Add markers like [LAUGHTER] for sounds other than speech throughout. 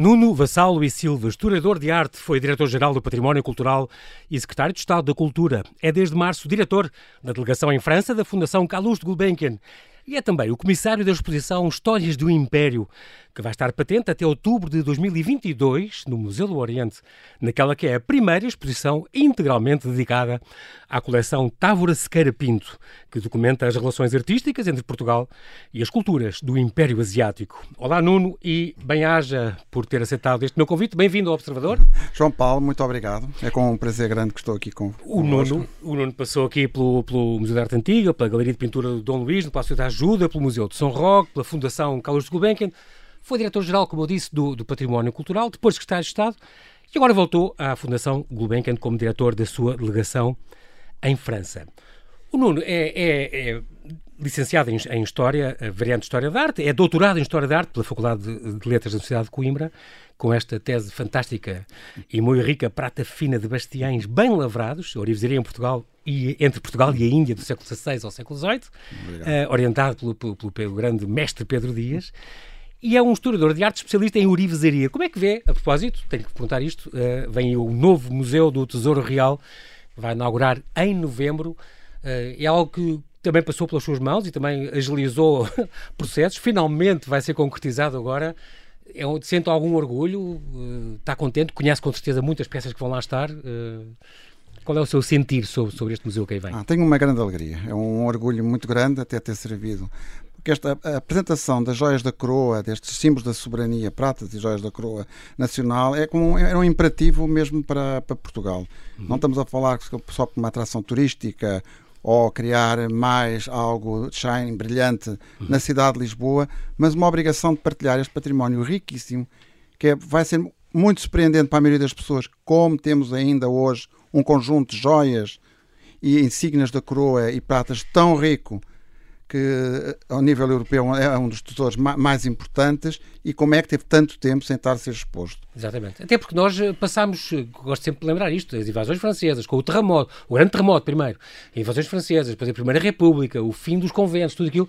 Nuno Vassalo e Silva, historiador de arte, foi diretor-geral do Património Cultural e secretário de Estado da Cultura. É desde março diretor da delegação em França da Fundação Calouste Gulbenkian e é também o comissário da exposição Histórias do Império, que vai estar patente até outubro de 2022 no Museu do Oriente, naquela que é a primeira exposição integralmente dedicada à coleção Távora Sequeira Pinto, que documenta as relações artísticas entre Portugal e as culturas do Império Asiático. Olá, Nuno, e bem-aja por ter aceitado este meu convite. Bem-vindo ao Observador. [LAUGHS] João Paulo, muito obrigado. É com um prazer grande que estou aqui com o Nuno. O Nuno passou aqui pelo, pelo Museu da Arte Antiga, pela Galeria de Pintura do Dom Luís, no Palácio da Ajuda, pelo Museu de São Roque, pela Fundação Carlos de Gulbenkian. Foi diretor-geral, como eu disse, do, do Património Cultural, depois secretário de Estado e agora voltou à Fundação Gulbenkian como diretor da sua delegação em França. O Nuno é, é, é licenciado em, em, História, variante de História da Arte, é doutorado em História da Arte pela Faculdade de, de Letras da Universidade de Coimbra, com esta tese fantástica e muito rica, prata fina de bastiães bem lavrados, orivesaria em Portugal e entre Portugal e a Índia do século XVI ao século XVIII, uh, orientado pelo, pelo, pelo, grande mestre Pedro Dias e é um historiador de arte especialista em ourivesaria. Como é que vê, a propósito, tenho que perguntar isto, uh, vem o novo Museu do Tesouro Real, vai inaugurar em novembro, uh, é algo que também passou pelas suas mãos e também agilizou [LAUGHS] processos, finalmente vai ser concretizado agora. É, sente algum orgulho? Uh, está contente? Conhece com certeza muitas peças que vão lá estar? Qual é o seu sentir sobre, sobre este museu que aí vem? Ah, tenho uma grande alegria. É um orgulho muito grande até ter servido porque esta a apresentação das joias da coroa, destes símbolos da soberania, pratas e joias da coroa nacional, é, como, é um imperativo mesmo para, para Portugal. Uhum. Não estamos a falar só por uma atração turística ou criar mais algo shine, brilhante uhum. na cidade de Lisboa, mas uma obrigação de partilhar este património riquíssimo, que é, vai ser muito surpreendente para a maioria das pessoas, como temos ainda hoje um conjunto de joias e insígnias da coroa e pratas tão rico que eh, ao nível europeu é um dos tesouros mais importantes e como é que teve tanto tempo sem estar a ser exposto. Exatamente. Até porque nós eh, passámos, eh, gosto sempre de lembrar isto, as invasões francesas, com o terremoto, o grande terremoto primeiro, invasões francesas, depois a Primeira República, o fim dos conventos, tudo aquilo,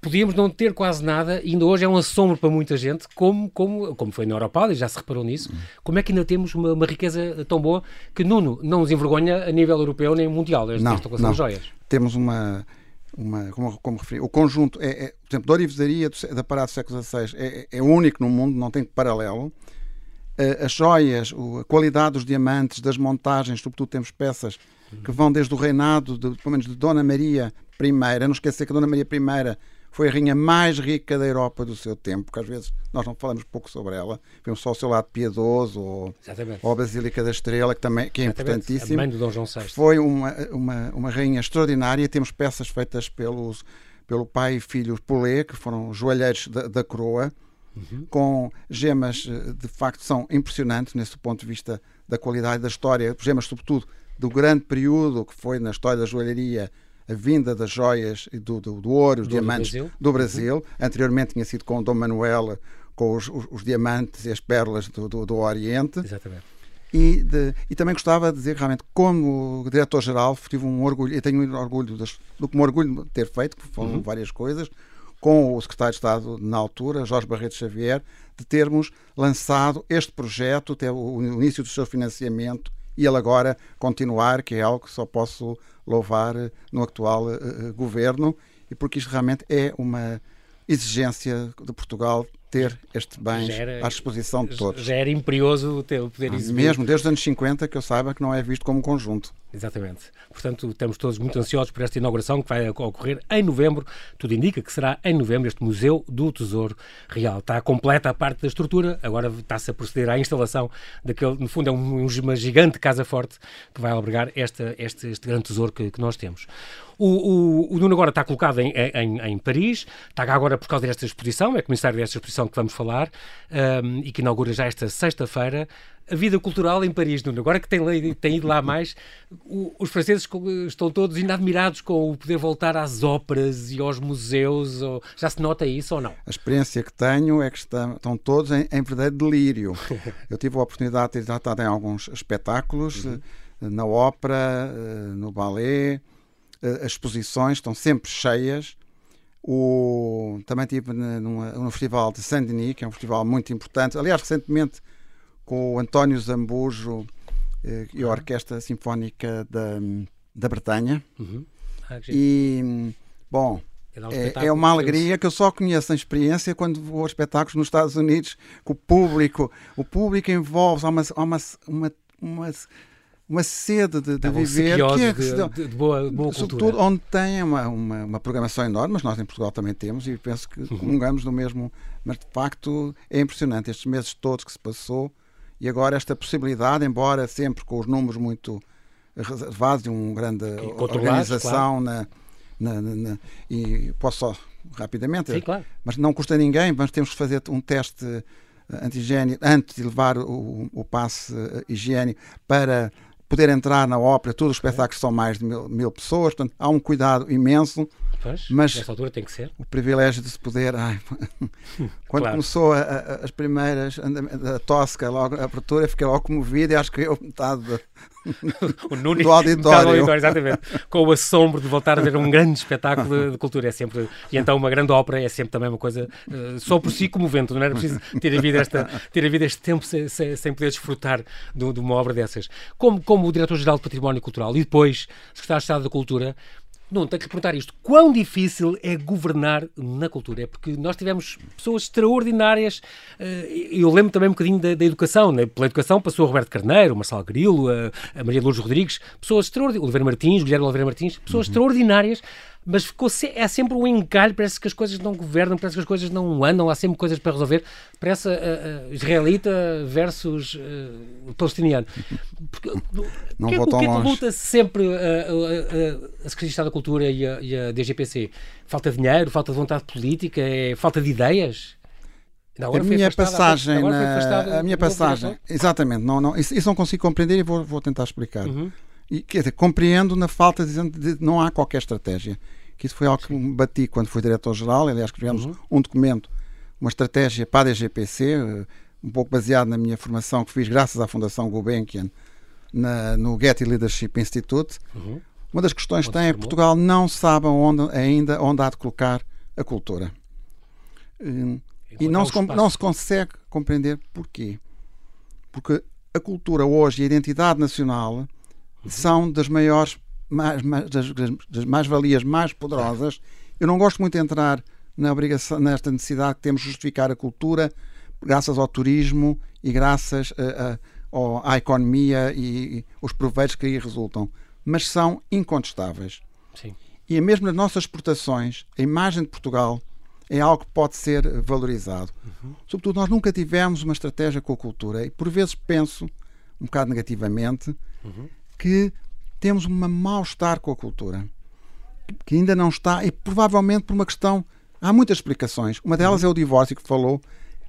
podíamos não ter quase nada, e ainda hoje é um assombro para muita gente, como, como, como foi na Europa, e já se reparou nisso, como é que ainda temos uma, uma riqueza tão boa que, Nuno, não nos envergonha a nível europeu nem mundial, esta, não, esta não. joias. Temos uma uma, como, como referi, o conjunto, é, é, por exemplo, da orivesaria da parada do século XVI é, é, único no mundo, não tem paralelo. As joias, a qualidade dos diamantes, das montagens, sobretudo temos peças que vão desde o reinado, de, pelo menos de Dona Maria I. Não esquecer que Dona Maria I foi a rainha mais rica da Europa do seu tempo, porque às vezes nós não falamos pouco sobre ela, vemos só o seu lado piedoso, ou, ou a Basílica da Estrela, que também que é importantíssimo. A mãe do Dom João VI. Foi uma, uma, uma rainha extraordinária, temos peças feitas pelos, pelo pai e filho Polé, que foram joalheiros da, da coroa, uhum. com gemas, eh, de facto, são impressionantes nesse ponto de vista da qualidade da história, gemas sobretudo do grande período que foi na história da joalharia a vinda das joias do, do, do ouro, os do diamantes Brasil. do Brasil. Anteriormente tinha sido com Dom Manuel, com os, os, os diamantes e as pérolas do, do, do Oriente. Exatamente. E, de, e, também gostava de dizer realmente, como diretor-geral, tive um orgulho, e tenho um orgulho das, do que me orgulho de ter feito, que foram uhum. várias coisas, com o secretário de Estado na altura, Jorge Barreto Xavier, de termos lançado este projeto até o início do seu financiamento e ele agora continuar, que é algo que só posso louvar eh, no atual uh, governo, e porque isto realmente é uma exigência de Portugal ter este bem à disposição de todos. Já era imperioso ter, poder ah, Mesmo desde os anos 50, que eu saiba que não é visto como um conjunto. Exatamente. Portanto, estamos todos muito ansiosos por esta inauguração que vai ocorrer em novembro. Tudo indica que será em novembro este Museu do Tesouro Real. Está completa a parte da estrutura, agora está-se a proceder à instalação daquele, no fundo, é um, uma gigante casa forte que vai albergar esta, este, este grande tesouro que, que nós temos. O, o, o Nuno agora está colocado em, em, em, Paris, está agora por causa desta exposição, é comissário desta exposição que vamos falar um, e que inaugura já esta sexta-feira a vida cultural em Paris, Nuno. Agora que tem, tem ido lá mais, o, os franceses estão todos ainda admirados com o poder voltar às óperas e aos museus. Ou, já se nota isso ou não? A experiência que tenho é que estão, estão todos em, em verdadeiro delírio. [LAUGHS] Eu tive a oportunidade de ter estado em alguns espetáculos, uhum. Eh, na ópera, eh, no ballet. Eh, as exposições estão sempre cheias O, também estive no festival de Saint-Denis, que é um festival muito importante. Aliás, recentemente com o António Zambujo eh, e a Orquestra Sinfónica da, da Bretanha. Uhum. Ah, e, bom, é, é, uma alegria que eu só conheço a experiência quando vou a espetáculos nos Estados Unidos, com o público. O público envolve, há uma, há uma, uma, uma uma sede de, de viver que é de, de, de, boa, boa sobretudo onde tem uma, uma, uma, programação enorme, mas nós em Portugal também temos e penso que uhum. comungamos no mesmo, mas de facto é impressionante estes meses todos que se passou e agora esta possibilidade, embora sempre com os números muito reservados de uma grande organização claro. na, na, na, e posso só rapidamente, Sim, claro. mas não custa ninguém, mas temos que fazer um teste antigênio antes de levar o, o passe higiênico para poder entrar na ópera, todos os espetáculos são mais de mil, mil pessoas, portanto há um cuidado imenso. Pois, mas nessa altura tem que ser. O privilégio de se poder. Ai, [LAUGHS] quando claro. começou a, a, as primeiras, a, tosca, logo a abertura, fiquei logo comovido e acho que eu metade do, [LAUGHS] o Nuno, do auditório. auditório. Exatamente. Com o assombro de voltar a ver um grande espetáculo de, de, cultura. É sempre, e então uma grande ópera é sempre também uma coisa uh, só por si comovente. Não era preciso ter havido, esta, ter havido este tempo sem, sem, sem poder desfrutar de, de, uma obra dessas. Como, como o Diretor-Geral do Património Cultural e depois Secretário de Estado da Cultura, não, tenho que perguntar isto. Quão difícil é governar na cultura? É porque nós tivemos pessoas extraordinárias. Eh, eu lembro também um bocadinho da, da educação. Né? Pela educação passou o Roberto Carneiro, o Marcelo Grilo, a, a Maria Lourdes Rodrigues, pessoas extraordinárias. Oliveira Martins, Guilherme Oliveira Martins, pessoas uhum. extraordinárias mas ficou se, é sempre um encalhe, parece que as coisas não governam, parece que as coisas não andam, há sempre coisas para resolver. Parece uh, uh, israelita versus uh, palestiniano. Porque, [LAUGHS] não que, vou tão que, longe. luta sempre a Secretaria de Estado da Cultura e a, e a DGPC? Falta de dinheiro, falta de vontade política, é falta de ideias? Não, a minha passagem, na, a minha passagem, exatamente, não, não, isso, isso, não consigo compreender e vou, vou tentar explicar. Uhum. E, quer dizer, compreendo na falta de, de não há qualquer estratégia. Que isso foi algo que me bati quando fui diretor-geral. Aliás, criamos uhum. um documento, uma estratégia para a DGPC, eh, um pouco baseado na minha formação que fiz graças à Fundação Gulbenkian na, no Getty Leadership Institute. Uhum. Uma das questões que tem é que Portugal não sabe onde, ainda onde há de colocar a cultura. Hum, e não se, não se consegue compreender porquê. Porque a cultura hoje, a identidade nacional, são das maiores, mais, mais, das, das mais-valias mais poderosas. Eu não gosto muito de entrar na obrigação, nesta necessidade que temos de justificar a cultura graças ao turismo e graças a, a, à economia e, e, os proveitos que aí resultam. Mas são incontestáveis. Sim. E mesmo nas nossas exportações, a imagem de Portugal é algo que pode ser valorizado. Uhum. Sobretudo, nós nunca tivemos uma estratégia com a cultura e, por vezes, penso, um bocado negativamente, uhum que temos um mal-estar com a cultura, que ainda não está, e provavelmente por uma questão. Há muitas explicações. Uma delas é o divórcio que falou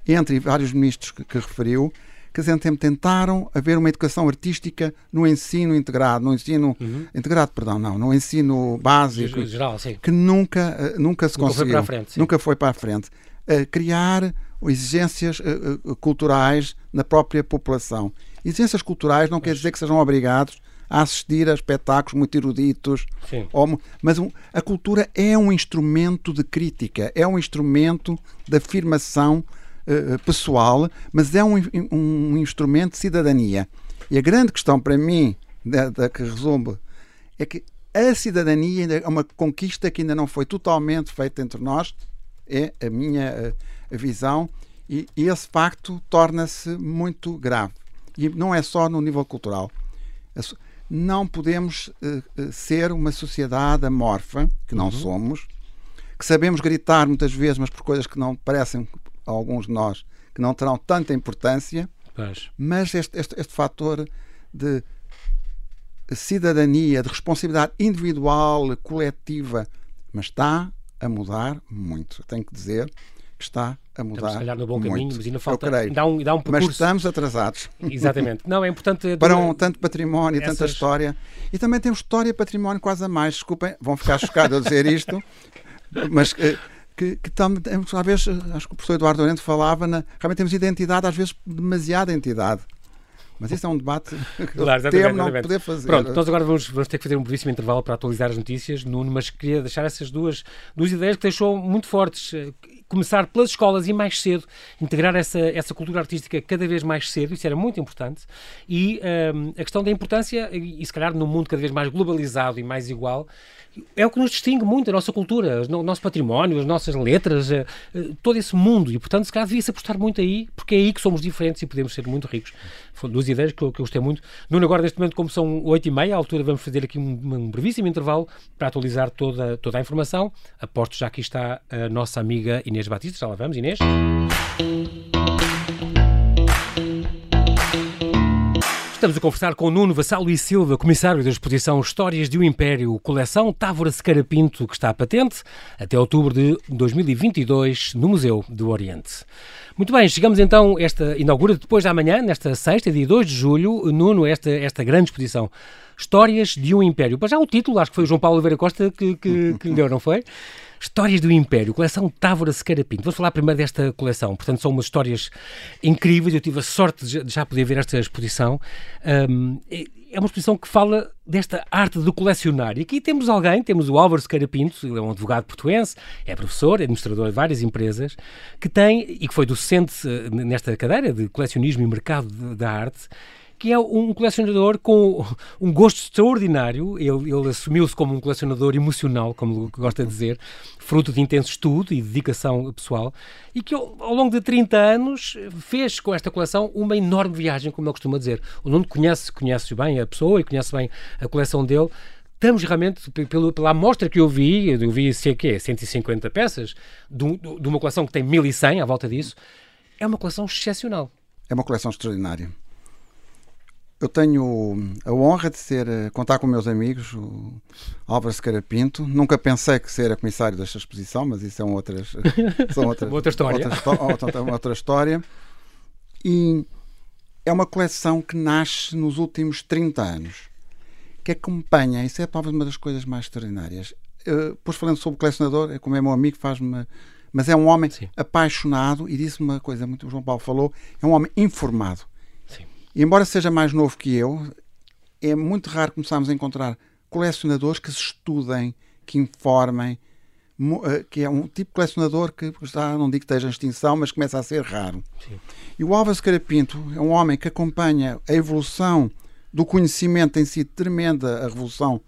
entre vários ministros que, que referiu, que tentaram haver uma educação artística no ensino integrado, no ensino uhum. integrado, perdão, não, no ensino básico, Geral, que nunca, eh, nunca se nunca conseguiu, foi frente, nunca foi para a frente. Uh, criar exigências uh, uh, culturais na própria população. Exigências culturais não quer dizer que sejam obrigados a assistir a espetáculos muito eruditos. Ou, mas a cultura é um instrumento de crítica, é um instrumento de afirmação uh, pessoal, mas é um, um, instrumento de cidadania. E a grande questão para mim, da, da que resume, é que a cidadania é uma conquista que ainda não foi totalmente feita entre nós, é a minha a visão, e, e esse facto torna-se muito grave. E não é só no nível cultural não podemos uh, ser uma sociedade amorfa, que não uhum. somos, que sabemos gritar muitas vezes, mas por coisas que não parecem a alguns de nós que não terão tanta importância, pois. mas este, este, este fator de cidadania, de responsabilidade individual, coletiva, mas está a mudar muito, tenho que dizer que está a mudar. Estamos, se calhar, no bom muito. caminho, mas ainda falta. Dá um, dá um percurso. Mas estamos atrasados. Exatamente. Não, é importante. [LAUGHS] Para um tanto património, essas... tanta história. E também temos história e património quase a mais. Desculpem, vão ficar chocados a dizer isto, [LAUGHS] mas. Eh, que, que às vezes, acho que o professor Eduardo Oriente falava, na, realmente temos identidade, às vezes demasiada identidade. Mas isso é um debate [LAUGHS] que claro, temo não poder fazer. Pronto, nós agora vamos, vamos, ter que fazer um brevíssimo intervalo para atualizar as notícias, Nuno, mas queria deixar essas duas, duas ideias que deixou muito fortes começar pelas escolas e mais cedo, integrar essa, essa cultura artística cada vez mais cedo, isso era muito importante, e um, a questão da importância, e, e se calhar num mundo cada vez mais globalizado e mais igual, é o que nos distingue muito, a nossa cultura, o nosso património, as nossas letras, eh, eh, todo esse mundo. E, portanto, se calhar devia-se apostar muito aí, porque é aí que somos diferentes e podemos ser muito ricos. Duas ideias que eu, que eu gostei muito. Nuno, agora, neste momento, como são oito e meia, à altura vamos fazer aqui um, um brevíssimo intervalo para atualizar toda, toda a informação. Aposto já aqui está a nossa amiga Inês Batista. Já lá vamos, Inês. Estamos a conversar com Nuno Vassalo e Silva, comissário da exposição Histórias de um Império, coleção Távora Sequeira Pinto, que está patente até outubro de 2022 no Museu do Oriente. Muito bem, chegamos então, esta inaugura depois de amanhã, nesta sexta, dia 2 de julho, Nuno, esta, esta grande exposição. Histórias de um Império. Para já o título, acho que foi o João Paulo Oliveira Costa que, que, que lhe deu, não foi? Histórias do Império, coleção Távora Sequeira Pinto. Vou falar primeiro desta coleção. Portanto, são umas histórias incríveis. Eu tive a sorte de já poder ver esta exposição. Um, é uma exposição que fala desta arte do colecionar. E aqui temos alguém, temos o Álvaro Sequeira Pinto, ele é um advogado portuense, é professor, é administrador de várias empresas, que tem, e que foi docente eh, nesta cadeira de colecionismo e mercado da arte, que é um colecionador com um gosto extraordinário. Ele, ele assumiu-se como um colecionador emocional, como gosta de dizer, fruto de intenso estudo e dedicação pessoal, e que ao longo de 30 anos fez com esta coleção uma enorme viagem, como ele costuma dizer. O Nuno conhece, conhece bem a pessoa e conhece bem a coleção dele. Estamos realmente, pela, pela amostra que eu vi, eu vi que 150 peças, de, de uma coleção que tem 1100 à volta disso, é uma coleção excepcional. É uma coleção extraordinária. Eu tenho a honra de ser, eh, contar com meus amigos, o Álvaro Sequeira Pinto. Nunca pensei que ser comissário desta exposição, mas isso é um outras, [LAUGHS] são [LAUGHS] outras, outra história. Outra, outra, história. E é uma coleção que nasce nos últimos 30 anos, que acompanha, isso é talvez uma das coisas mais extraordinárias. Depois falando sobre o colecionador, é como é meu amigo, faz-me mas é um homem Sim. apaixonado e disse uma coisa muito o João Paulo falou, é um homem informado embora seja mais novo que eu, é muito raro começarmos a encontrar colecionadores que se estudem, que informem, eh, que é um tipo de colecionador que já não digo que esteja em extinção, mas começa a ser raro. Sim. E o Álvaro Carapinto é um homem que acompanha a evolução do conhecimento, tem sido tremenda a revolução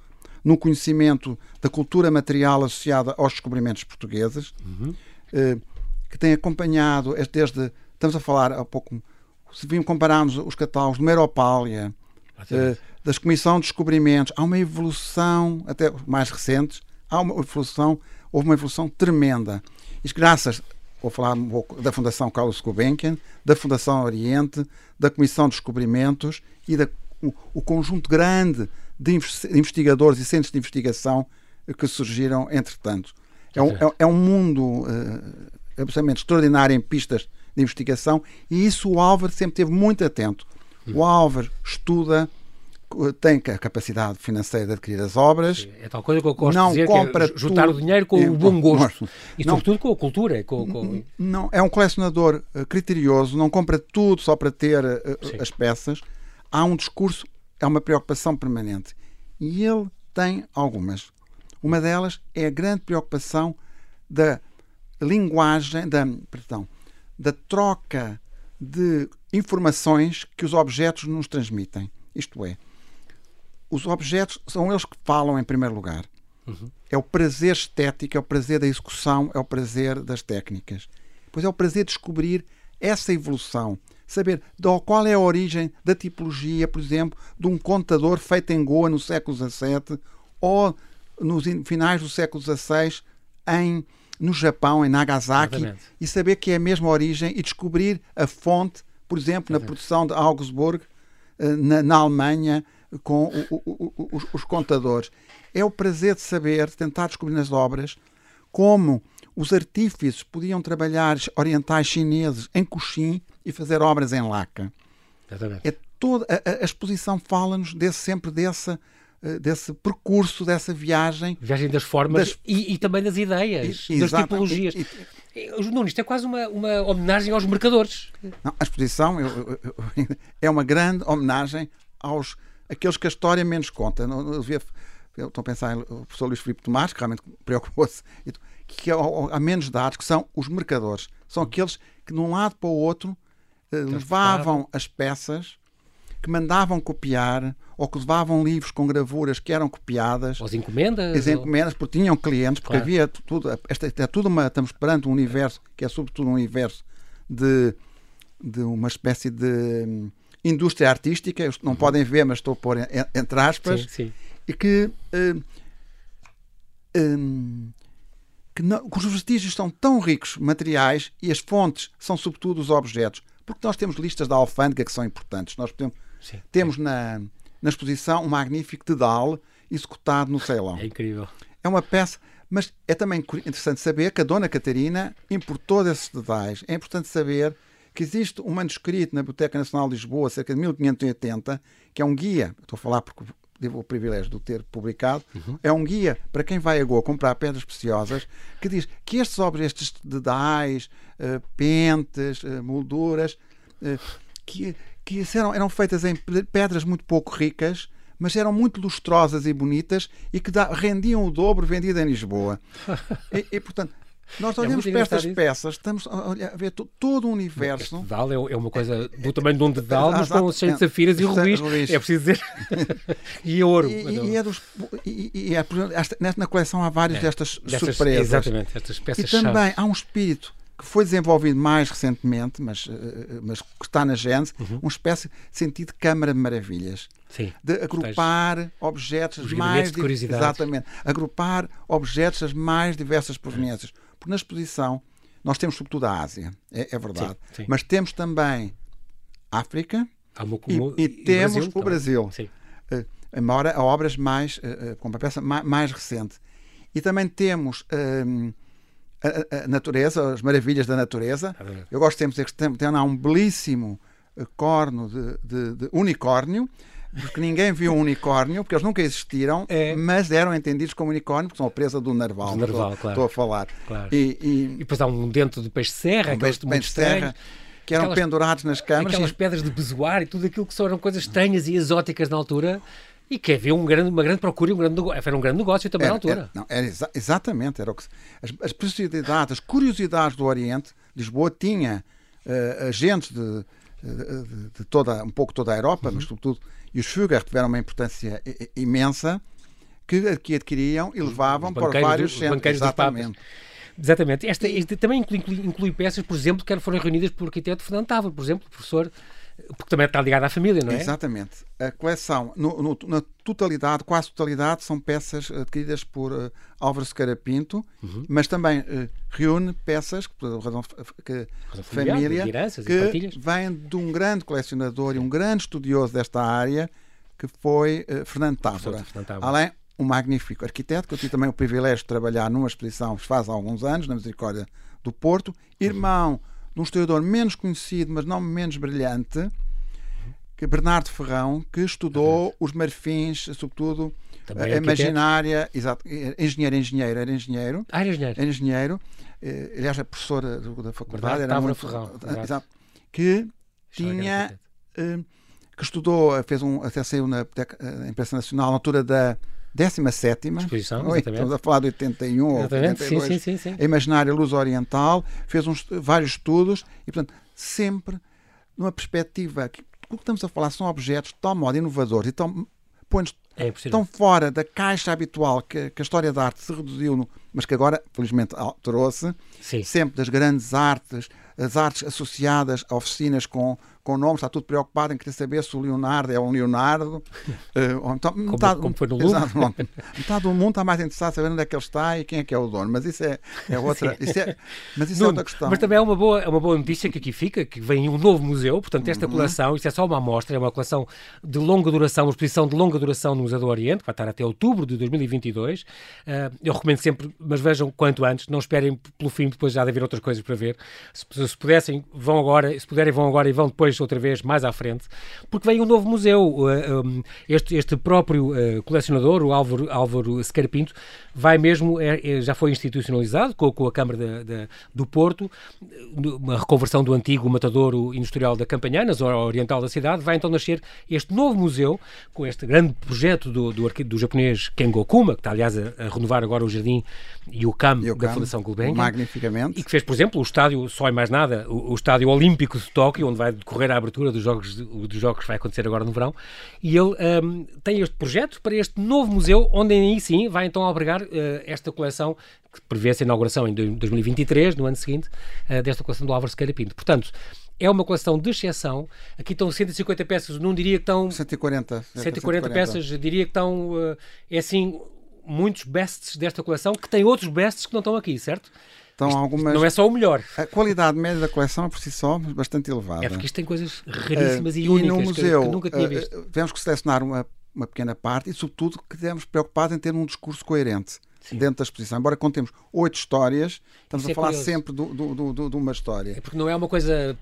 no conhecimento da cultura material associada aos descobrimentos portugueses, uhum. Eh, que tem acompanhado desde, estamos a falar há pouco se vimos, compararmos os catálogos de Meropália, uh, das Comissão de Descobrimentos, há uma evolução, até mais recentes, há uma evolução, houve uma evolução tremenda. Isto graças, vou falar um pouco da Fundação Carlos Gulbenkian, da Fundação Oriente, da Comissão de Descobrimentos e da, o, o conjunto grande de investigadores e centros de investigação que surgiram entretanto. É um, é, é um mundo uh, absolutamente extraordinário em pistas de investigação e isso o Álvaro sempre teve muito atento. O Álvaro estuda, tem a capacidade financeira de adquirir as obras. É tal coisa que eu gosto não de dizer, compra que é juntar tudo, o dinheiro com é, o bom gosto. E não, sobretudo com a cultura. Com, com... Não, é um colecionador uh, criterioso, não compra tudo só para ter uh, as peças. Há um discurso, é uma preocupação permanente. E ele tem algumas. Uma delas é a grande preocupação da linguagem, da, perdão, da troca de informações que os objetos nos transmitem. Isto é, os objetos são eles que falam em primeiro lugar. Uhum. É o prazer estético, é o prazer da execução, é o prazer das técnicas. Pois é o prazer de descobrir essa evolução. Saber qual é a origem da tipologia, por exemplo, de um contador feito em Goa no século XVII ou nos finais do século XVI em no Japão, em Nagasaki, Exatamente. e saber que é a mesma origem e descobrir a fonte, por exemplo, Exatamente. na produção de Augsburg, eh, na, na Alemanha, com o, o, o, os, os, contadores. É o prazer de saber, de tentar descobrir nas obras, como os artífices podiam trabalhar orientais chineses em Coxim e fazer obras em Laca. Exatamente. É toda, a, a exposição fala-nos desse, sempre dessa desse percurso, dessa viagem. Viagem das formas das... E, e, também das ideias, e, das tipologias. E, Nuno, isto é quase uma, uma homenagem aos mercadores. Não, a exposição eu, eu, eu, [LAUGHS] é uma grande homenagem aos aqueles que a história menos conta. Eu, eu estou a pensar no professor Luís Filipe Tomás, que realmente preocupou-se, que há menos dados, que são os mercadores. São aqueles que, de um lado para o outro, eh, levavam as peças que mandavam copiar ou que levavam livros com gravuras que eram copiadas. As encomendas? As encomendas, porque tinham clientes, porque claro. havia tudo. Esta, é tudo uma. Estamos perante um universo que é sobretudo um universo de, de uma espécie de hum, indústria artística. Não uhum. podem ver, mas estou a pôr entre aspas. Sim, sim. E que. Hum, hum, que, não, os vestígios são tão ricos materiais e as fontes são sobretudo os objetos porque nós temos listas da alfândega que são importantes. Nós podemos, sim, temos. Na, na exposição um magnífico Dedal executado no Ceilão. É incrível. É uma peça, mas é também interessante saber que a Dona Catarina importou desses dedais. É importante saber que existe um manuscrito na Biblioteca Nacional de Lisboa, cerca de 1580, que é um guia, estou a falar porque tive o privilégio de o ter publicado, uhum. é um guia para quem vai a Goa comprar pedras preciosas, que diz que estes objetos, estes dedais, uh, pentes, uh, molduras, uh, que, que eram, eram feitas em pedras muito pouco ricas, mas eram muito lustrosas e bonitas e que da, rendiam o dobro vendido em Lisboa. [LAUGHS] e, e, portanto, nós é olhamos é para estas peças, estamos a, ver todo o universo. Este dedal é, é uma coisa do tamanho de um dedal, mas com cheio de safiras e rubis. É preciso dizer. [LAUGHS] e ouro. E, e, é dos, e, e é, na coleção há várias é, destas, destas, surpresas. Exatamente, estas peças E também há um espírito que foi desenvolvido mais recentemente, mas, eh, eh, mas que está na gênese, uhum. uma espécie de sentido de câmara de maravilhas. Sim. De agrupar objetos Os mais... De exatamente. Agrupar objetos das mais diversas proveniências. Porque na exposição nós temos sobretudo a Ásia, é, é verdade. Sim, sim. Mas temos também África e, e, temos Brasil, o Brasil. Sim. Uh, embora a obras mais, uh, com uma peça mais, mais, recente. E também temos uh, a, a, natureza, as maravilhas da natureza. Eu gosto sempre de dizer que tem, tem lá um belíssimo corno de, de, de unicórnio porque ninguém viu um unicórnio, porque eles nunca existiram, é. mas eram entendidos como unicórnio, porque são a presa do narval. Do narval, estou, claro. estou a falar. Claro. E, e, e, depois há um dentro de peixe-serra, um peixe de serra que eram aquelas, pendurados nas câmaras. Aquelas e... pedras de bezoar e tudo aquilo que eram coisas estranhas e exóticas na altura. E que havia um grande, uma grande procura e um grande. Era um grande negócio também era, na altura. Era, não, era exa exatamente. Era o que, as, as preciosidades, as curiosidades do Oriente, Lisboa tinha uh, agentes de, de, de, toda, um pouco toda a Europa, uhum. mas sobretudo e os Fugger tiveram uma importância imensa que, que adquiriam e levavam para vários do, centros. Exatamente. Exatamente. Esta, também inclui, inclui, peças, por exemplo, que foram reunidas pelo arquiteto Fernando Távora, por exemplo, professor porque também está ligado à família, não é? Exatamente. A coleção, no, no, na totalidade, quase totalidade, são peças adquiridas por uh, Álvaro Sequeira Pinto, uhum. mas também uh, reúne peças por razão que razão família que vêm de um grande colecionador e um grande estudioso desta área, que foi uh, Fernando Távora. Além um magnífico arquiteto, que eu tive também o privilégio de trabalhar numa exposição faz alguns anos, na Misericórdia do Porto, irmão uhum de um historiador menos conhecido, mas não menos brilhante, que Bernardo Ferrão, que estudou os marfins, sobretudo Também a imaginária, exato, engenheiro, engenheiro, era engenheiro. Ah, era engenheiro. Era engenheiro. Eh, aliás, a professora da faculdade Bernardo era muito, Ferrão, exato, que tinha eh, que estudou, fez um, até saiu na imprensa nacional na altura da 17 exposição, Oi, estamos a falar de 81 ou 82, sim, sim, sim, sim. a Imaginária Luz Oriental, fez uns, vários estudos e, portanto, sempre numa perspectiva que o que estamos a falar são objetos de tal modo inovadores e tão, é tão fora da caixa habitual que, que, a história da arte se reduziu, no, mas que agora, felizmente, alterou-se, sempre das grandes artes, as artes associadas a oficinas com, com nomes, está tudo preocupado em querer saber se o Leonardo é um Leonardo. [LAUGHS] Uh, então, como, metade, como foi no. Exato, metade do mundo está mais interessado em saber onde é que ele está e quem é que é o dono. Mas isso é, é outra. [LAUGHS] Isso é, mas isso é outra questão. Mas também é uma boa, é uma boa notícia que aqui fica, que vem um novo museu, portanto, esta uhum. coleção, isto é só uma amostra, é uma coleção de longa duração, uma exposição de longa duração no Museu do Oriente, que vai estar até outubro de 2022. Uh, eh, eu recomendo sempre, mas vejam quanto antes, não esperem pelo fim, depois já de haver outras coisas para ver. Se, se pudessem, vão agora, se puderem, vão agora e vão depois outra vez, mais à frente, porque vem um novo museu. Este, este próprio colecionador, o Álvaro, Álvaro Scarpinto, vai mesmo, é, é, já foi institucionalizado com, com a Câmara do Porto, uma reconversão do antigo matadouro industrial da Campanhã, na zona oriental da cidade, vai então nascer este novo museu, com este grande projeto do, do, do japonês Kengo Kuma, que está aliás a, a renovar agora o jardim e o campo da Fundação Gulbenkian. Magnificamente. E que fez, por exemplo, o estádio, só e mais nada, o, o estádio olímpico de Tóquio, onde vai decorrer a abertura dos jogos, dos jogos que vai acontecer agora no verão. E ele um, tem este projeto para este novo museu, onde aí sim vai então albergar uh, esta coleção que prevê-se a inauguração em 2023, no ano seguinte, uh, desta coleção do Álvaro Sequeira Pinto. Portanto, é uma coleção de exceção. Aqui estão 150 peças, não diria que estão. 140. 140, 140. peças, diria que estão. Uh, é assim, muitos bests desta coleção que tem outros bests que não estão aqui, certo? Então, algumas... Não é só o melhor. A qualidade média da coleção é por si só bastante elevada. É porque isto tem coisas raríssimas uh, e únicas e no museu, que, que nunca tinha visto. Uh, tivemos que selecionar uma, uma pequena parte e, sobretudo, que tivemos preocupado em ter um discurso coerente. Sim. dentro da exposição. Embora contemos oito histórias, estamos Isso a é falar curioso. sempre de do, do, do, do, uma história. É porque não é uma coisa,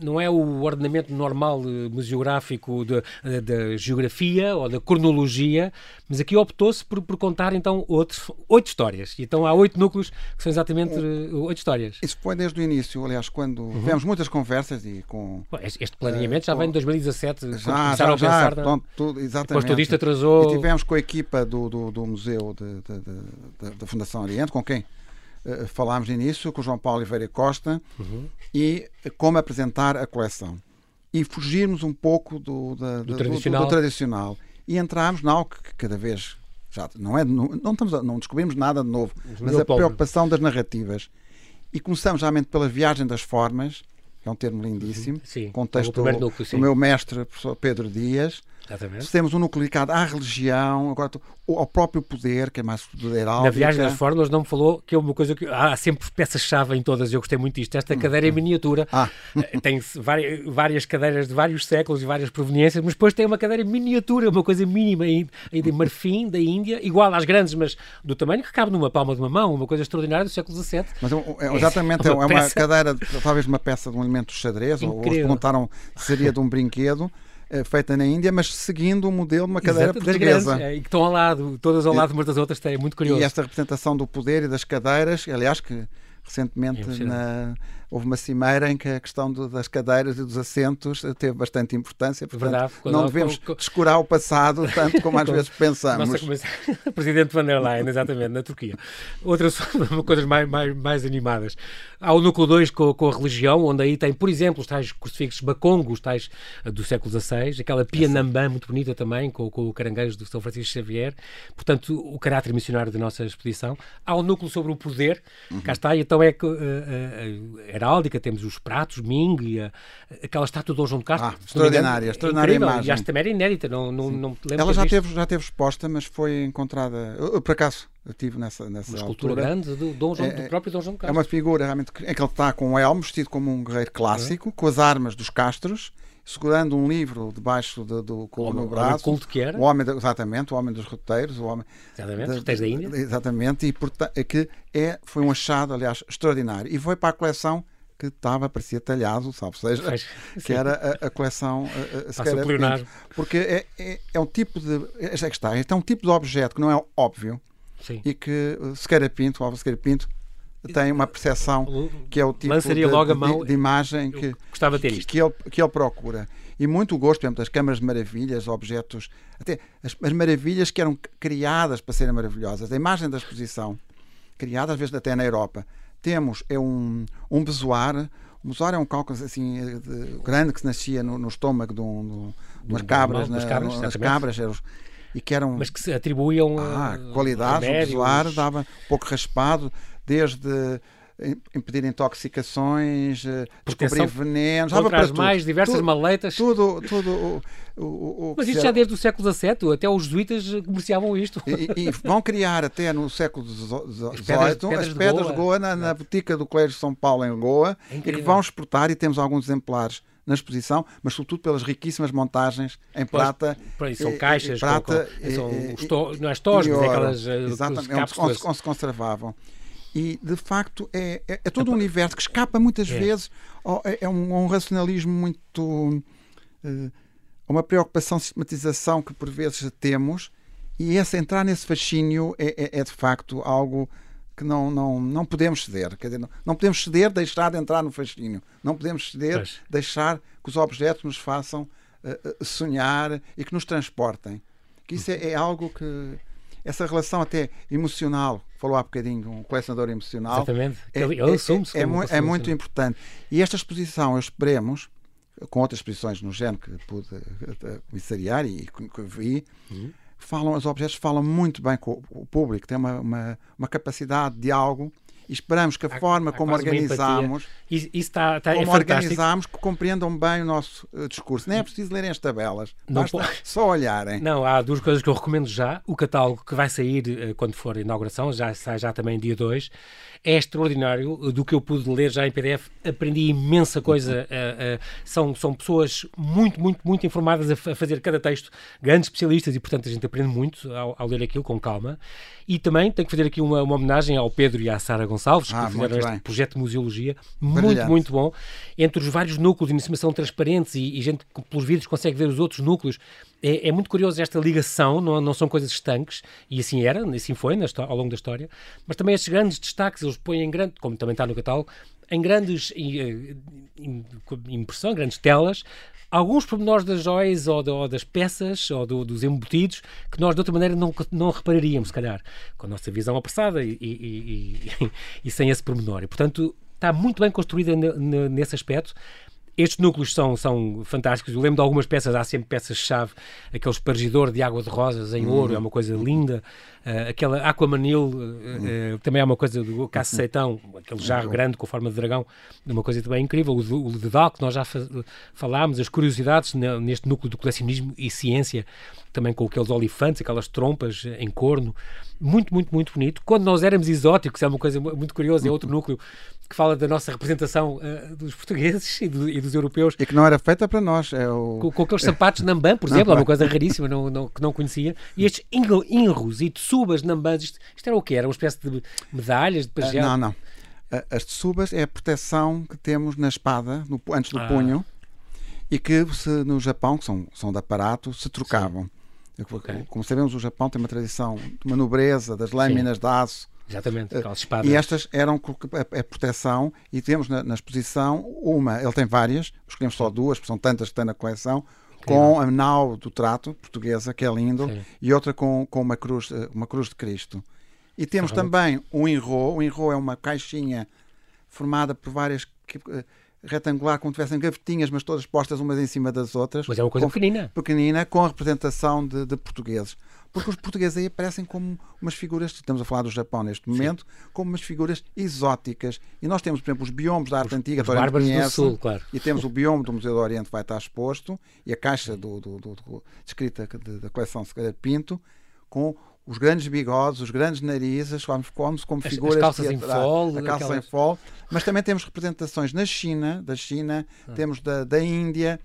não é o ordenamento normal eh, museográfico da geografia ou da cronologia, mas aqui optou-se por, por, contar então outros, oito histórias. Então há oito núcleos que são exatamente eh, oito histórias. Isso foi desde o início, aliás, quando uhum. tivemos muitas conversas e com. Este planeamento uh, já vem em 2017, já, começaram já, a pensar. Já, na... tudo, exatamente. Depois tudo isto atrasou. E tivemos com a equipa do, do, do Museu de, de, de da, da Fundação Oriente, com quem uh, falámos nisso, com o João Paulo Oliveira Costa, uhum. e como apresentar a coleção. E fugirmos um pouco do, da, do, tradicional. Do, tradicional. E entrarmos na algo que cada vez já não é não, não, estamos a, não descobrimos nada de novo, mas a preocupação das narrativas. E começamos realmente pela viagem das formas, que é um termo lindíssimo, sim, contexto do, do meu mestre, professor Pedro Dias, Exatamente. Temos um núcleo ligado à religião, agora ao próprio poder, que é mais poder Na viagem das fórmulas não me falou que é uma coisa que há sempre peças-chave em todas, eu gostei muito disto. Esta cadeira é hum. miniatura, ah. Eh, tem várias, cadeiras de vários séculos e várias proveniências, mas depois tem uma cadeira miniatura, uma coisa mínima de marfim da Índia, igual às grandes, mas do tamanho que cabe numa palma de uma mão, uma coisa extraordinária do século XVII. Mas é, é exatamente, é uma, é uma cadeira, talvez uma peça de um elemento de xadrez, Incrível. ou, ou perguntaram se seria de um brinquedo. Eh, feita na Índia, mas seguindo o modelo de uma cadeira Exato, portuguesa. Grandes, é, e que estão ao lado, todas ao lado umas das outras, é muito curioso. E esta representação do poder e das cadeiras, aliás, que recentemente é na, houve uma cimeira em que a questão do, das cadeiras e dos assentos teve bastante importância. Portanto, Verdade, não devemos com, descurar o passado tanto como às vezes pensamos. Nossa, [LAUGHS] Presidente van der Leyen, exatamente, na Turquia. Outras [LAUGHS] coisas mais, mais, mais animadas. Há o núcleo 2 com, com, a religião, onde aí tem, por exemplo, os tais crucifixos bacongos, tais eh, do século XVI, aquela Pia Nambã muito bonita também, com, com o caranguejo do São Francisco Xavier. Portanto, o caráter missionário da nossa exposição. Há o núcleo sobre o poder, uhum. cá está, e então é que uh, uh, heráldica, temos os pratos, Ming, a, aquela estátua de Dom João de Castro. Ah, extraordinária, extraordinária incrível, imagem. E acho que também era inédita, não, não, não lembro Ela já teve, já teve exposta, mas foi encontrada, eu, por acaso, eu estive nessa, nessa Uma escultura altura. grande do, Dom João, é, do próprio Dom João de Castro. É uma figura realmente em que ele está com um elmo, vestido como um guerreiro clássico, é. com as armas dos Castros, segurando um livro debaixo do, do no braço. O culto que era. O homem, exatamente, o homem dos roteiros. O homem exatamente, da, roteiros da Índia. Exatamente, e portanto, é que é, foi um achado, aliás, extraordinário. E foi para a coleção que estava, parecia talhado, salvo seja, que era a, a coleção uh, Porque é, é, é, um tipo de. É que está, é um tipo de objeto que não é óbvio Sim. e que uh, Sequeira Pinto, o Álvaro Sequeira Pinto, tem uma percepção que é o tipo de, logo a mão, de, de imagem que, gostava de ter isto. Que, ele, que ele procura. E muito gosto, por exemplo, das câmaras de maravilhas, objetos, até as, as maravilhas que eram criadas para serem maravilhosas. A imagem da exposição, criada às vezes até na Europa, temos é um, um bezoar. O bezoar é um cálculo assim, de, grande que se nascia no, no estômago de, um, de umas cabras, na, cabras, nas cabras eram, e que eram mas que se atribuíam ah, qualidade. O bezoar dava um pouco raspado, desde impedir intoxicações, eh, descobrir venenos, contra as mais diversas tudo, maletas. Tudo, tudo o, o, o Mas isto já desde o século XVII, até os jesuítas comerciavam isto. E, e vão criar até no século XVIII as pedras, pedras, as pedras de Goa, Goa na, na botica do Colégio de São Paulo em Goa, é e que vão exportar, e temos alguns exemplares na exposição, mas sobretudo pelas riquíssimas montagens em prata. Pois, são caixas, prata, com, com, são, não é stores, mas é aquelas Exatamente, onde, onde se conservavam. E, de facto, é, é, é todo um universo que escapa muitas é. vezes. É, é um, um, racionalismo muito. Uh, uma preocupação, sistematização que por vezes temos. E esse entrar nesse fascínio é, é, é de facto algo que não, não, não podemos ceder. Quer dizer, não, não podemos ceder, deixar de entrar no fascínio. Não podemos ceder, pois. deixar que os objetos nos façam uh, sonhar e que nos transportem. Que isso é, é algo que essa relação até emocional, falou há bocadinho, um colecionador emocional. Exatamente, é, ele, ele assume-se. É, é, é, muito importante. E esta exposição, esperemos, com outras exposições no género que pude eh, comissariar e que vi, uhum. falam, os objetos falam muito bem com o público, têm uma, uma, uma capacidade de algo e esperamos que a há, forma há como organizamos isso, isso está, está, é como é organizamos que compreendam bem o nosso uh, discurso. Nem é preciso lerem as tabelas, não basta pode... só olharem. Não, há duas coisas que eu recomendo já. O catálogo que vai sair uh, quando for a inauguração, já sai já também dia 2, é extraordinário. Do que eu pude ler já em PDF, aprendi imensa coisa. Uh, são, são pessoas muito, muito, muito informadas a, a, fazer cada texto, grandes especialistas, e portanto a gente aprende muito ao, ao ler aquilo com calma. E também tenho que fazer aqui uma, uma homenagem ao Pedro e à Sara Gonçalves, que ah, fizeram este bem. projeto de museologia muito, muito bom. Entre os vários núcleos de informação transparentes e, e gente que pelos vídeos consegue ver os outros núcleos, é, é, muito curioso esta ligação, não, não são coisas estanques, e assim era, assim foi na, ao longo da história, mas também estes grandes destaques, eles põem em grande, como também está no catálogo, em grandes eh, impressão, grandes telas, alguns pormenores das joias ou, de, ou, das peças ou do, dos embutidos que nós de outra maneira não, não repararíamos, se calhar, com a nossa visão apressada e, e, e, e [LAUGHS] sem esse pormenor. E, portanto, está muito bem construída nesse aspecto. Estes núcleos são, são fantásticos. Eu lembro de algumas peças, há sempre peças-chave, aquele espargidor de água de rosas em ouro, é uma coisa linda. Uh, aquela Aquamanil, uh, uh, também é uma coisa do Caça Seitão, aquele jarro grande com forma de dragão, uma coisa também incrível. O, o Dedal, que nós já falámos, as curiosidades neste núcleo do colecionismo e ciência, também com aqueles olifantes, aquelas trompas em corno. Muito, muito, muito bonito. Quando nós éramos exóticos, é uma coisa muito curiosa, é outro [LAUGHS] núcleo que fala da nossa representação uh, dos portugueses e, do, e, dos europeus. E que não era feita para nós. É o... com, com aqueles sapatos Namban, por [LAUGHS] exemplo, é uma coisa raríssima não, não, que não conhecia. E estes inros e tsubas Nambans, isto, isto era o quê? Era uma espécie de medalhas, de pagel? Uh, não, não. Uh, as tsubas é a proteção que temos na espada, no, antes do ah. punho, e que se, no Japão, que são, são de aparato, se trocavam. Okay. Como sabemos, o Japão tem uma tradição de uma nobreza das lâminas Sim. de aço Exatamente, eh, aquelas espadas. E estas eram a, a proteção, e temos na, na, exposição uma, ele tem várias, escolhemos só duas, porque são tantas que tem na coleção, com a nau do trato portuguesa, que é lindo, Sim. e outra com, com uma, cruz, eh, uma cruz de Cristo. E temos também um enro, o enro é uma caixinha formada por várias eh, retangular, como tivessem gavetinhas, mas todas postas umas em cima das outras. Mas é uma coisa com, pequenina. Pequenina, com a representação de, de portugueses porque os portugueses aí aparecem como umas figuras, estamos a falar do Japão neste momento, Sim. como umas figuras exóticas. E nós temos, por exemplo, os biomas da arte os, antiga, os bárbaros conhece, do Sul, claro. E temos o bioma do Museu do Oriente que vai estar exposto, e a caixa do, do, do, do descrita da coleção Sequeira Pinto, com os grandes bigodes, os grandes narizes, como, como, as, figuras. As calças em fall. A calça aquelas... em fall. Mas também temos representações na China, da China, ah. temos da, da Índia,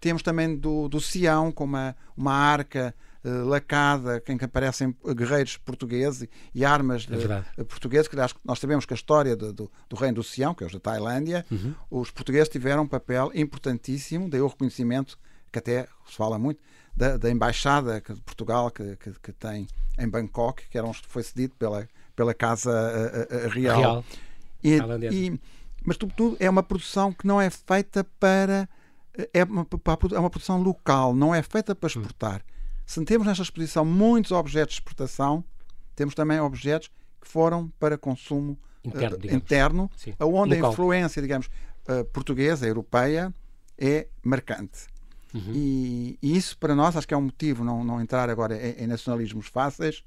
temos também do, do Sião, com uma, uma arca eh, lacada em que aparecem guerreiros portugueses e armas é portuguesas, que nós sabemos que a história do, do, do, reino do Sião, que é o da Tailândia, uhum. os portugueses tiveram um papel importantíssimo, daí o reconhecimento que até se fala muito da, da embaixada de Portugal que, que, que, tem em Bangkok, que era um, foi cedido pela, pela Casa a, a, a Real. Real. E, e, mas, sobretudo, é uma produção que não é feita para. É uma, é uma produção local, não é feita para hum. exportar. Hum. Se temos nesta exposição muitos objetos de exportação, temos também objetos que foram para consumo interno, uh, interno onde Local. a influência, digamos, uh, portuguesa, europeia, é marcante. Uhum. E, e, isso para nós acho que é um motivo, não, não entrar agora em, em nacionalismos fáceis,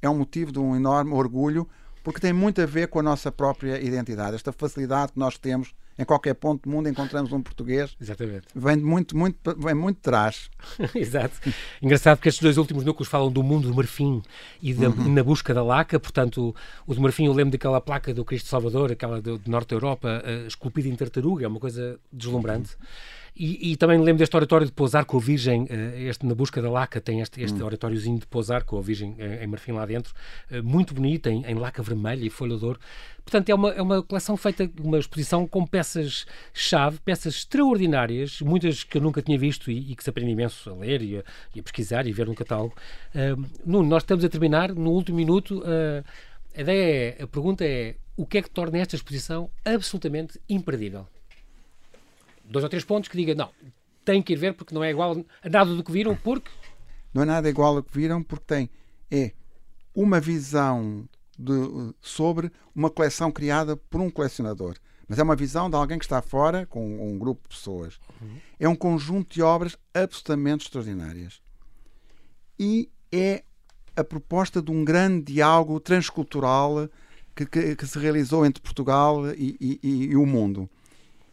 é um motivo de um enorme orgulho, porque tem muito a ver com a nossa própria identidade, esta facilidade que nós temos em qualquer ponto do mundo encontramos um português. Exatamente. Vem muito, muito, vem muito de trás. [LAUGHS] Exato. Engraçado porque estes dois últimos núcleos falam do mundo do marfim e da, uhum. na busca da laca. Portanto, o, o do marfim, eu lembro daquela placa do Cristo Salvador, aquela do, do Norte da Europa, uh, esculpida em tartaruga, é uma coisa deslumbrante. E, e, também lembro deste oratório de pousar com a Virgem, este na busca da laca, tem este, este hum. oratóriozinho de pousar com a Virgem em, em marfim lá dentro, muito bonito, em, em laca vermelha e folha de ouro. Portanto, é uma, é uma coleção feita, uma exposição com peças-chave, peças extraordinárias, muitas que eu nunca tinha visto e, e que se aprende imenso a ler e a, e a, pesquisar e ver no catálogo. Uh, Nuno, nós estamos a terminar, no último minuto, uh, a ideia é, a pergunta é, o que é que torna esta exposição absolutamente imperdível? Dois ou três pontos que diga, não, tem que ir ver porque não é igual a nada do que viram, porque... Não é nada igual ao que viram porque tem, é uma visão de, sobre uma coleção criada por um colecionador. Mas é uma visão de alguém que está fora, com um grupo de pessoas. Uhum. É um conjunto de obras absolutamente extraordinárias. E é a proposta de um grande diálogo transcultural que, que, que se realizou entre Portugal e, e, e, o mundo.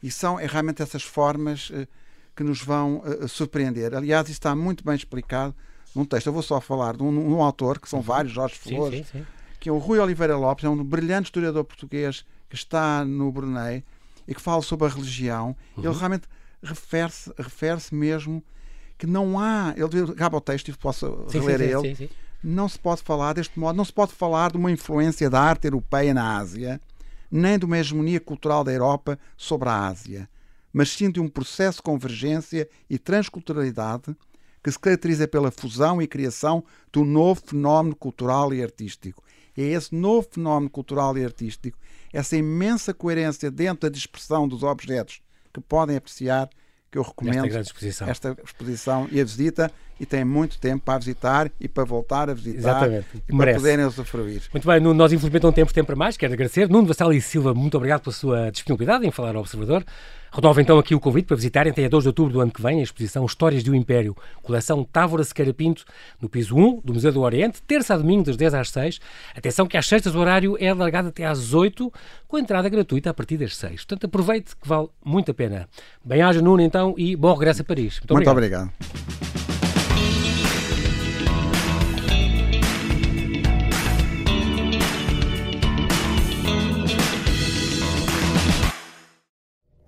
E são é realmente essas formas uh, que nos vão uh, surpreender. Aliás, isso está muito bem explicado num texto. Eu vou só falar de um, um autor, que são uhum. vários, Jorge Flores, sim, sim, sim que é o Rui Oliveira Lopes, é um brilhante historiador português que está no Brunei e que fala sobre a religião. Uhum. Ele realmente refere-se refere mesmo que não há. Ele acaba o texto e posso sim, reler sim, ele. Sim, não se pode falar deste modo, não se pode falar de uma influência da arte europeia na Ásia, nem de uma hegemonia cultural da Europa sobre a Ásia, mas sim de um processo de convergência e transculturalidade que se caracteriza pela fusão e criação do novo fenómeno cultural e artístico, é esse novo fenómeno cultural e artístico, essa imensa coerência dentro da dispersão dos objetos que podem apreciar, que eu recomendo esta, exposição. esta exposição e a visita e têm muito tempo para visitar e para voltar a visitar Exatamente. e Merece. para poderem usufruir. Muito bem, nós infelizmente não temos tempo para mais, quero agradecer. Nuno Vassal e Silva, muito obrigado pela sua disponibilidade em falar ao Observador. Renovo então aqui o convite para visitarem até a 2 de outubro do ano que vem a exposição Histórias um Império, coleção Távora Sequeira Pinto, no piso 1 do Museu do Oriente, terça a domingo das 10 às 6. Atenção que às sextas o horário é alargado até às 8, com entrada gratuita a partir das 6. Portanto, aproveite que vale muito a pena. Bem-aja, Nuno, então, e bom regresso a Paris. Muito, muito obrigado. obrigado.